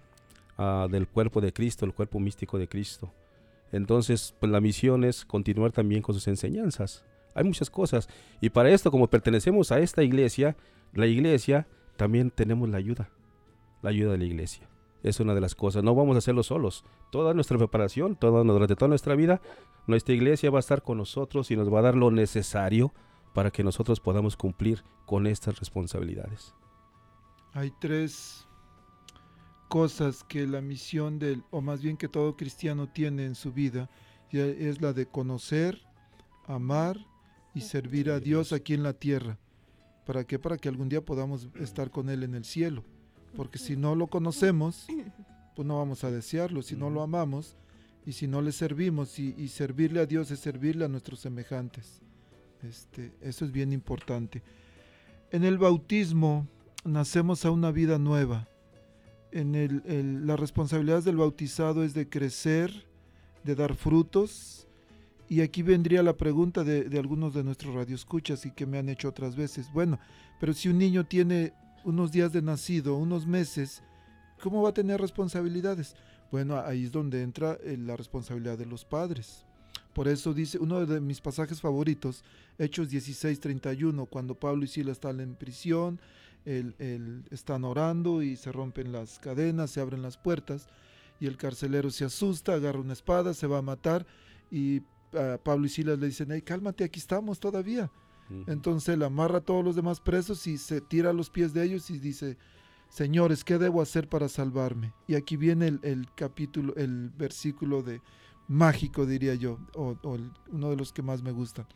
F: del cuerpo de Cristo, el cuerpo místico de Cristo. Entonces, pues la misión es continuar también con sus enseñanzas. Hay muchas cosas. Y para esto, como pertenecemos a esta iglesia, la iglesia, también tenemos la ayuda. La ayuda de la iglesia. Es una de las cosas. No vamos a hacerlo solos. Toda nuestra preparación, toda, durante toda nuestra vida, nuestra iglesia va a estar con nosotros y nos va a dar lo necesario para que nosotros podamos cumplir con estas responsabilidades.
D: Hay tres cosas que la misión del, o más bien que todo cristiano tiene en su vida, es la de conocer, amar y servir a Dios aquí en la tierra. ¿Para qué? Para que algún día podamos estar con Él en el cielo. Porque si no lo conocemos, pues no vamos a desearlo. Si no lo amamos y si no le servimos, y, y servirle a Dios es servirle a nuestros semejantes. Este, eso es bien importante. En el bautismo, nacemos a una vida nueva. En el, la responsabilidad del bautizado es de crecer, de dar frutos. Y aquí vendría la pregunta de, algunos de nuestros radioescuchas y que me han hecho otras veces. Bueno, pero si un niño tiene unos días de nacido, unos meses, ¿cómo va a tener responsabilidades? Bueno, ahí es donde entra eh, la responsabilidad de los padres. Por eso dice uno de mis pasajes favoritos, Hechos 16:31, cuando Pablo y Silas están en prisión, el, están orando y se rompen las cadenas, se abren las puertas y el carcelero se asusta, agarra una espada, se va a matar y Pablo y Silas le dicen, hey, cálmate, aquí estamos todavía. Entonces él amarra a todos los demás presos y se tira a los pies de ellos y dice, señores, ¿qué debo hacer para salvarme? Y aquí viene el, capítulo, el versículo de mágico, diría yo, o, o uno de los que más me gustan.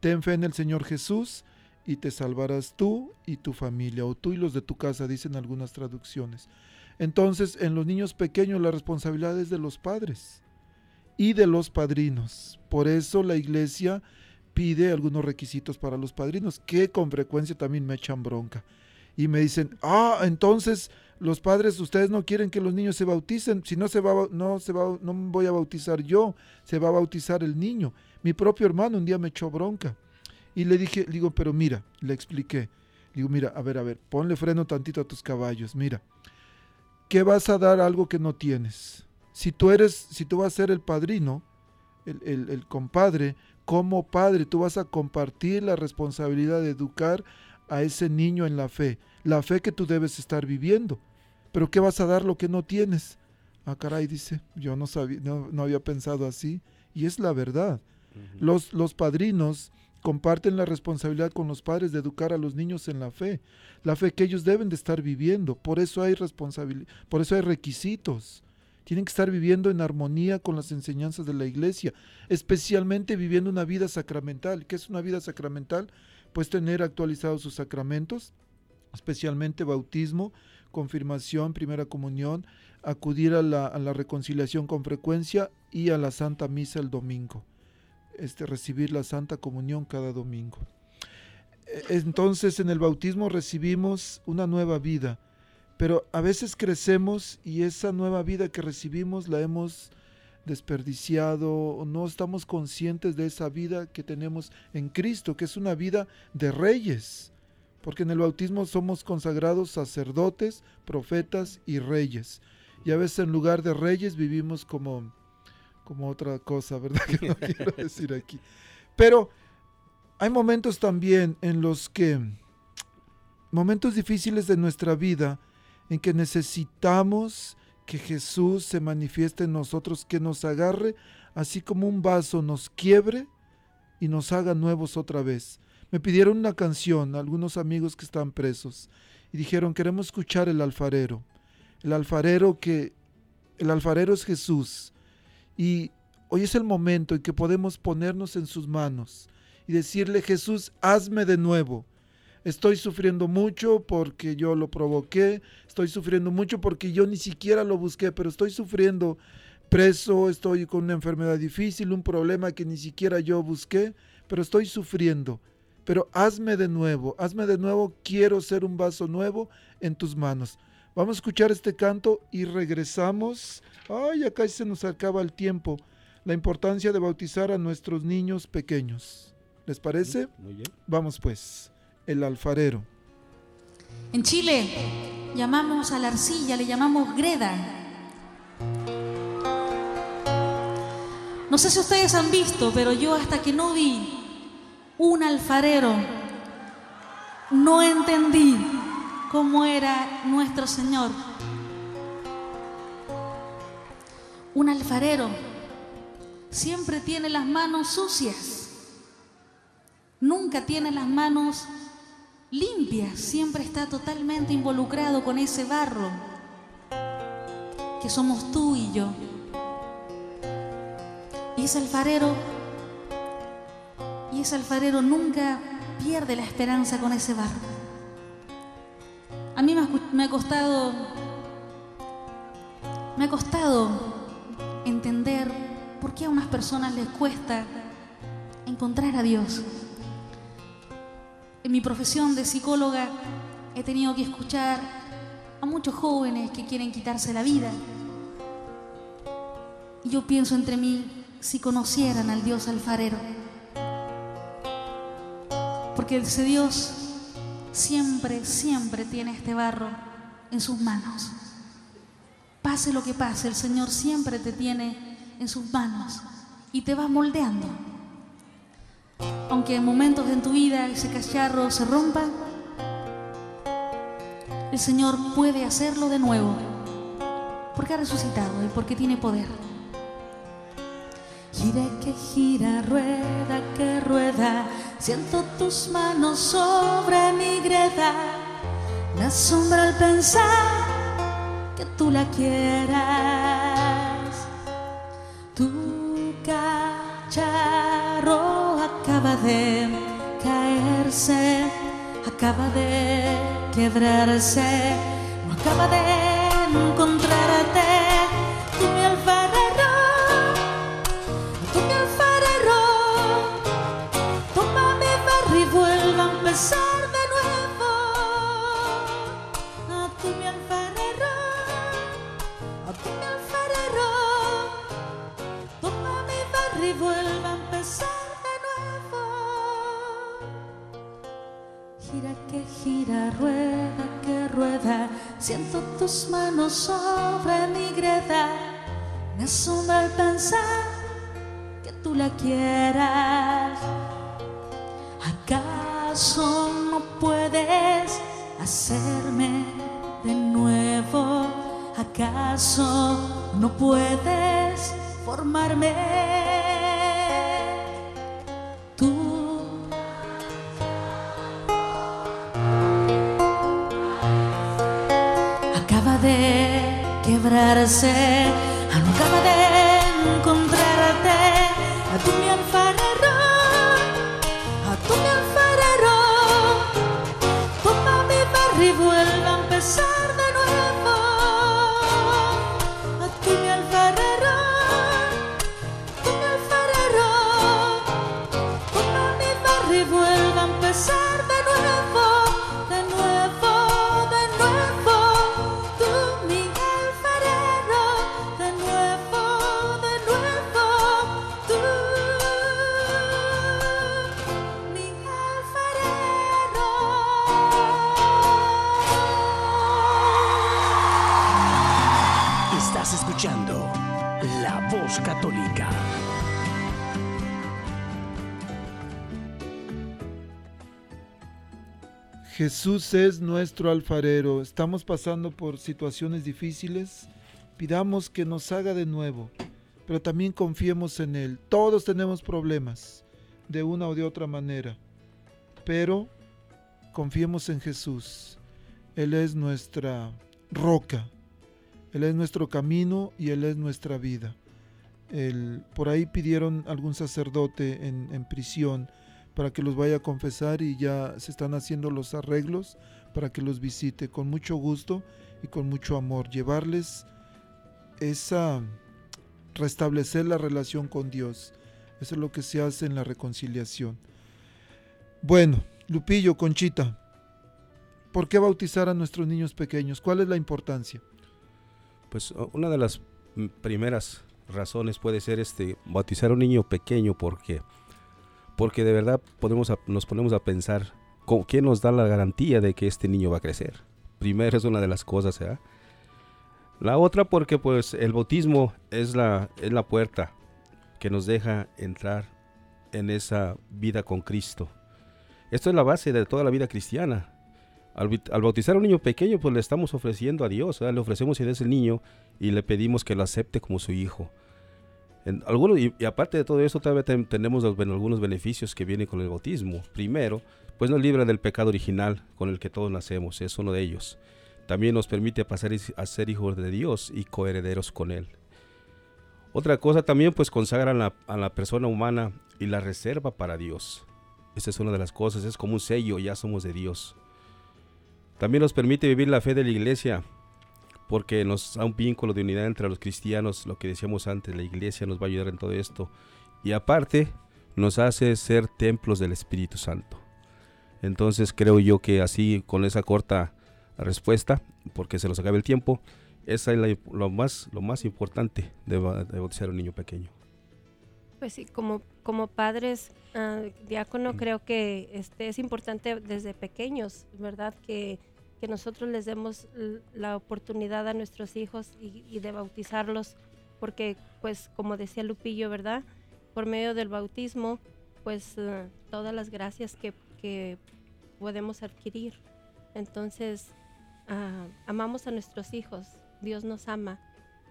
D: Ten fe en el Señor Jesús y te salvarás tú y tu familia, o tú y los de tu casa, dicen algunas traducciones. Entonces, en los niños pequeños la responsabilidad es de los padres y de los padrinos. Por eso la iglesia pide algunos requisitos para los padrinos, que con frecuencia también me echan bronca. Y me dicen, ah, entonces los padres, ustedes no quieren que los niños se bauticen, si no se va, no se va, no voy a bautizar yo, se va a bautizar el niño. Mi propio hermano un día me echó bronca. Y le dije, digo, pero mira, le expliqué. Digo, mira, a ver, a ver, ponle freno tantito a tus caballos. Mira, ¿qué vas a dar algo que no tienes? Si tú eres, si tú vas a ser el padrino, el, el compadre, como padre, tú vas a compartir la responsabilidad de educar a ese niño en la fe, la fe que tú debes estar viviendo. Pero ¿qué vas a dar lo que no tienes? Ah, caray, dice, yo no sabía, no, no había pensado así. Y es la verdad. los, los padrinos comparten la responsabilidad con los padres de educar a los niños en la fe, la fe que ellos deben de estar viviendo. Por eso hay responsabilidad, por eso hay requisitos. Tienen que estar viviendo en armonía con las enseñanzas de la iglesia, especialmente viviendo una vida sacramental. ¿Qué es una vida sacramental? Pues tener actualizados sus sacramentos, especialmente bautismo, confirmación, primera comunión, acudir a la, reconciliación con frecuencia y a la Santa Misa el domingo este, recibir la Santa Comunión cada domingo. eh, entonces en el bautismo recibimos una nueva vida, pero a veces crecemos y esa nueva vida que recibimos la hemos desperdiciado no estamos conscientes de esa vida que tenemos en Cristo, que es una vida de reyes, porque en el bautismo somos consagrados sacerdotes, profetas y reyes. Y a veces en lugar de reyes vivimos como, como otra cosa, ¿verdad? *laughs* Que no quiero decir aquí. Pero hay momentos también en los que, momentos difíciles de nuestra vida, en que necesitamos que Jesús se manifieste en nosotros, que nos agarre, así como un vaso nos quiebre y nos haga nuevos otra vez. Me pidieron una canción, algunos amigos que están presos, y dijeron, queremos escuchar el alfarero. El alfarero que, el alfarero es Jesús. Y hoy es el momento en que podemos ponernos en sus manos y decirle, Jesús, hazme de nuevo. Estoy sufriendo mucho porque yo lo provoqué, estoy sufriendo mucho porque yo ni siquiera lo busqué, pero estoy sufriendo preso, estoy con una enfermedad difícil, un problema que ni siquiera yo busqué, pero estoy sufriendo pero hazme de nuevo, hazme de nuevo, quiero ser un vaso nuevo en tus manos. Vamos a escuchar este canto y regresamos. Ay, acá se nos acaba el tiempo. La importancia de bautizar a nuestros niños pequeños. ¿Les parece?
F: Muy bien.
D: Vamos pues, el alfarero.
J: En Chile llamamos a la arcilla, le llamamos greda. No sé si ustedes han visto, pero yo hasta que no vi un alfarero, no entendí cómo era nuestro Señor. Un alfarero siempre tiene las manos sucias, nunca tiene las manos limpias, siempre está totalmente involucrado con ese barro que somos tú y yo. Y ese alfarero y ese alfarero nunca pierde la esperanza con ese barro. A mí me ha costado, me ha costado entender por qué a unas personas les cuesta encontrar a Dios. En mi profesión de psicóloga he tenido que escuchar a muchos jóvenes que quieren quitarse la vida. Y yo pienso entre mí, si conocieran al Dios alfarero, porque ese Dios siempre, siempre tiene este barro en sus manos. Pase lo que pase, el Señor siempre te tiene en sus manos y te va moldeando. Aunque en momentos en tu vida ese cacharro se rompa, el Señor puede hacerlo de nuevo, porque ha resucitado y porque tiene poder. Gira que gira, rueda que rueda, siento tus manos sobre mi greda. Me asombra el pensar que tú la quieras. Acaba de quebrarse, no acaba de encontrarte. Tus manos sobre mi greda. Me asombra el pensar que tú la quieras. ¿Acaso no puedes hacerme de nuevo? ¿Acaso no puedes formarme? Quebrarse, acaba
D: Jesús es nuestro alfarero. Estamos pasando por situaciones difíciles. Pidamos que nos haga de nuevo, pero también confiemos en Él. Todos tenemos problemas, de una o de otra manera, pero confiemos en Jesús. Él es nuestra roca, Él es nuestro camino y Él es nuestra vida. El, por ahí pidieron algún sacerdote en, en prisión para que los vaya a confesar y ya se están haciendo los arreglos para que los visite con mucho gusto y con mucho amor. Llevarles esa, restablecer la relación con Dios. Eso es lo que se hace en la reconciliación. Bueno, Lupillo, Conchita, ¿por qué bautizar a nuestros niños pequeños? ¿Cuál es la importancia?
F: Pues una de las mm, primeras razones puede ser este bautizar a un niño pequeño porque porque de verdad podemos nos ponemos a pensar ¿con quién nos da la garantía de que este niño va a crecer. Primero es una de las cosas, ¿eh? La otra porque pues el bautismo es la, es la puerta que nos deja entrar en esa vida con Cristo. Esto es la base de toda la vida cristiana. Al, bautizar a un niño pequeño, pues le estamos ofreciendo a Dios, le ofrecemos idea el niño y le pedimos que lo acepte como su hijo. Y, aparte de todo eso, también tenemos algunos beneficios que vienen con el bautismo. Primero, pues nos libra del pecado original con el que todos nacemos, es uno de ellos. También nos permite pasar a ser hijos de Dios y coherederos con Él. Otra cosa también, pues consagra a la, a la persona humana y la reserva para Dios. Esa es una de las cosas, es como un sello, ya somos de Dios. También nos permite vivir la fe de la iglesia, porque nos da un vínculo de unidad entre los cristianos, lo que decíamos antes, la iglesia nos va a ayudar en todo esto. Y aparte, nos hace ser templos del Espíritu Santo. Entonces creo yo que así, con esa corta respuesta, porque se nos acaba el tiempo, esa es lo, más, lo más importante de, bautizar a un niño pequeño.
E: Pues sí, como, como padres, uh, diácono, mm. creo que este, es importante desde pequeños, ¿verdad? Que que nosotros les demos la oportunidad a nuestros hijos y, de bautizarlos, porque pues como decía Lupillo, ¿verdad? Por medio del bautismo, pues eh, todas las gracias que, podemos adquirir. Entonces, ah, amamos a nuestros hijos, Dios nos ama,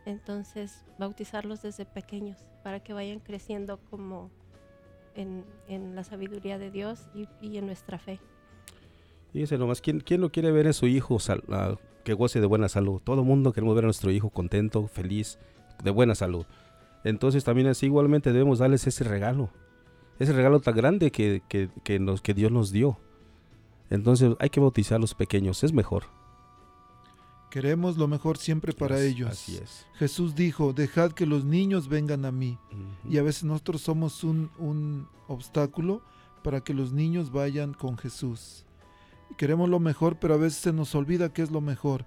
E: entonces bautizarlos desde pequeños para que vayan creciendo como en, la sabiduría de Dios y en nuestra fe.
F: Fíjense nomás, ¿quién, ¿quién no quiere ver a su hijo que goce de buena salud? Todo el mundo queremos ver a nuestro hijo contento, feliz, de buena salud. Entonces también así igualmente debemos darles ese regalo. Ese regalo tan grande que, que, nos, que Dios nos dio. Entonces hay que bautizar a los pequeños, es mejor.
D: Queremos lo mejor siempre para ellos.
F: Así es.
D: Jesús dijo, dejad que los niños vengan a mí. Y a veces nosotros somos un, un obstáculo para que los niños vayan con Jesús queremos lo mejor, pero a veces se nos olvida qué es lo mejor.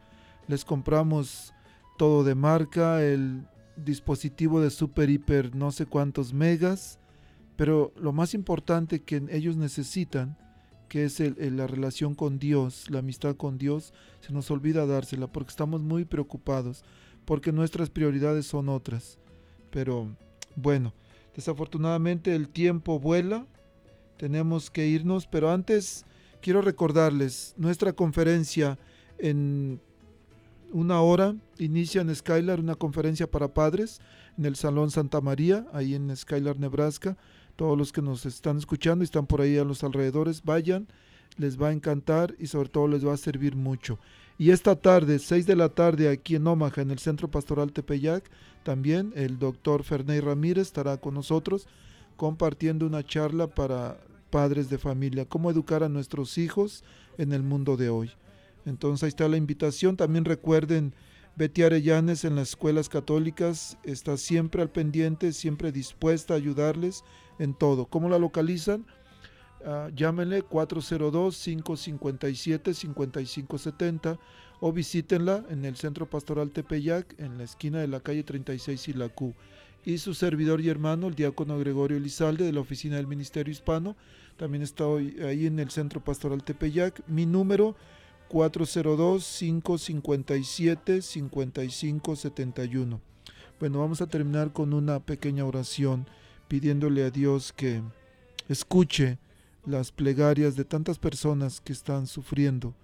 D: Les compramos todo de marca, el dispositivo de super hiper no sé cuántos megas, pero lo más importante que ellos necesitan, que es la relación con Dios, la amistad con Dios, se nos olvida dársela porque estamos muy preocupados, porque nuestras prioridades son otras. Pero bueno, desafortunadamente el tiempo vuela, tenemos que irnos, pero antes quiero recordarles, nuestra conferencia en una hora inicia en Skylar, una conferencia para padres en el Salón Santa María, ahí en Skylar, Nebraska. Todos los que nos están escuchando y están por ahí a los alrededores, vayan, les va a encantar y sobre todo les va a servir mucho. Y esta tarde, 6 de la tarde, aquí en Omaha, en el Centro Pastoral Tepeyac, también el doctor Ferney Ramírez estará con nosotros compartiendo una charla para padres de familia, cómo educar a nuestros hijos en el mundo de hoy. Entonces ahí está la invitación. También recuerden, Betty Arellanes en las escuelas católicas está siempre al pendiente, siempre dispuesta a ayudarles en todo. ¿Cómo la localizan? Uh, llámenle 402-557-5570 o visítenla en el Centro Pastoral Tepeyac, en la esquina de la calle 36 y la Q. Y su servidor y hermano, el diácono Gregorio Elizalde de la Oficina del Ministerio Hispano, también estoy ahí en el Centro Pastoral Tepeyac. Mi número 402-557-5571. Bueno, vamos a terminar con una pequeña oración pidiéndole a Dios que escuche las plegarias de tantas personas que están sufriendo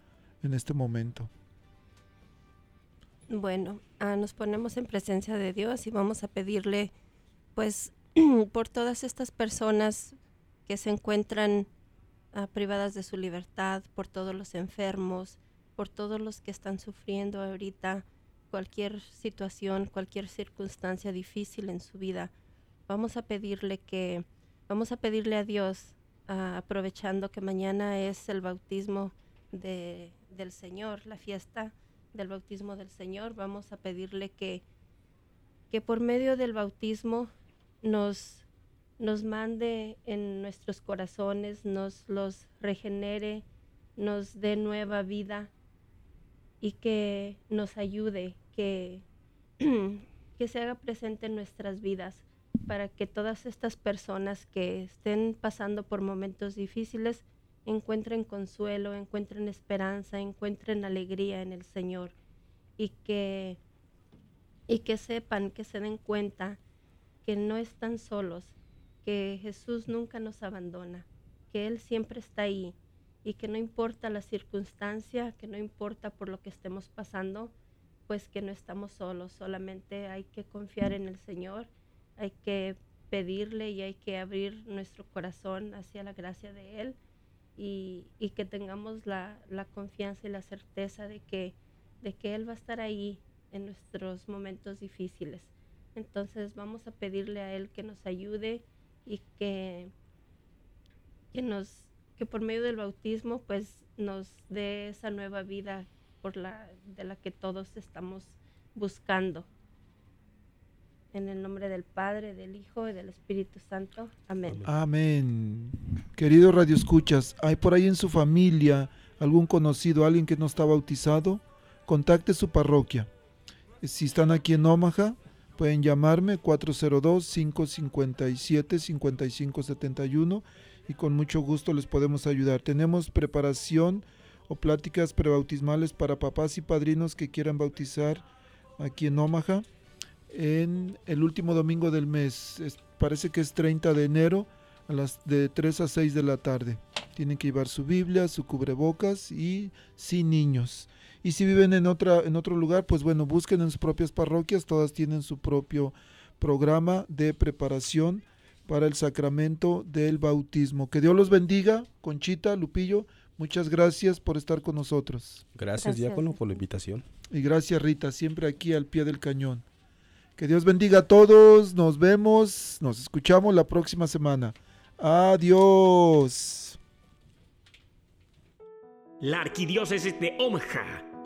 D: en este momento.
E: Bueno, ah, nos ponemos en presencia de Dios y vamos a pedirle, pues, *clears throat* por todas estas personas que se encuentran ah, privadas de su libertad, por todos los enfermos, por todos los que están sufriendo ahorita cualquier situación, cualquier circunstancia difícil en su vida. Vamos a pedirle que, vamos a pedirle a Dios, ah, aprovechando que mañana es el bautismo de, del Señor, la fiesta del bautismo del Señor, vamos a pedirle que, que por medio del bautismo nos, nos mande en nuestros corazones, nos los regenere, nos dé nueva vida y que nos ayude, que, *clears throat* que se haga presente en nuestras vidas para que todas estas personas que estén pasando por momentos difíciles encuentren consuelo, encuentren esperanza, encuentren alegría en el Señor y que, y que sepan, que se den cuenta que no están solos, que Jesús nunca nos abandona, que Él siempre está ahí y que no importa la circunstancia, que no importa por lo que estemos pasando, pues que no estamos solos, solamente hay que confiar en el Señor, hay que pedirle y hay que abrir nuestro corazón hacia la gracia de Él y, que tengamos la, confianza y la certeza de que, de que Él va a estar ahí en nuestros momentos difíciles. Entonces vamos a pedirle a Él que nos ayude y que, que, nos, que por medio del bautismo pues nos dé esa nueva vida por la, de la que todos estamos buscando. En el nombre del Padre, del Hijo y del Espíritu Santo. Amén.
D: Amén. Queridos Radio Escuchas, ¿hay por ahí en su familia algún conocido, alguien que no está bautizado? Contacte su parroquia. Si están aquí en Omaha, pueden llamarme 402-557-5571 y con mucho gusto les podemos ayudar. Tenemos preparación o pláticas prebautismales para papás y padrinos que quieran bautizar aquí en Omaha en el último domingo del mes. parece que es 30 de enero a las de 3 a 6 de la tarde. Tienen que llevar su Biblia, su cubrebocas y sin niños. Y si viven en, otra, en otro lugar, pues bueno, busquen en sus propias parroquias, todas tienen su propio programa de preparación para el sacramento del bautismo. Que Dios los bendiga, Conchita, Lupillo, muchas gracias por estar con nosotros.
F: Gracias, Diácono, por la invitación.
D: Y gracias, Rita, siempre aquí al pie del cañón. Que Dios bendiga a todos. Nos vemos, nos escuchamos la próxima semana. Adiós.
K: La Arquidiócesis de Omaha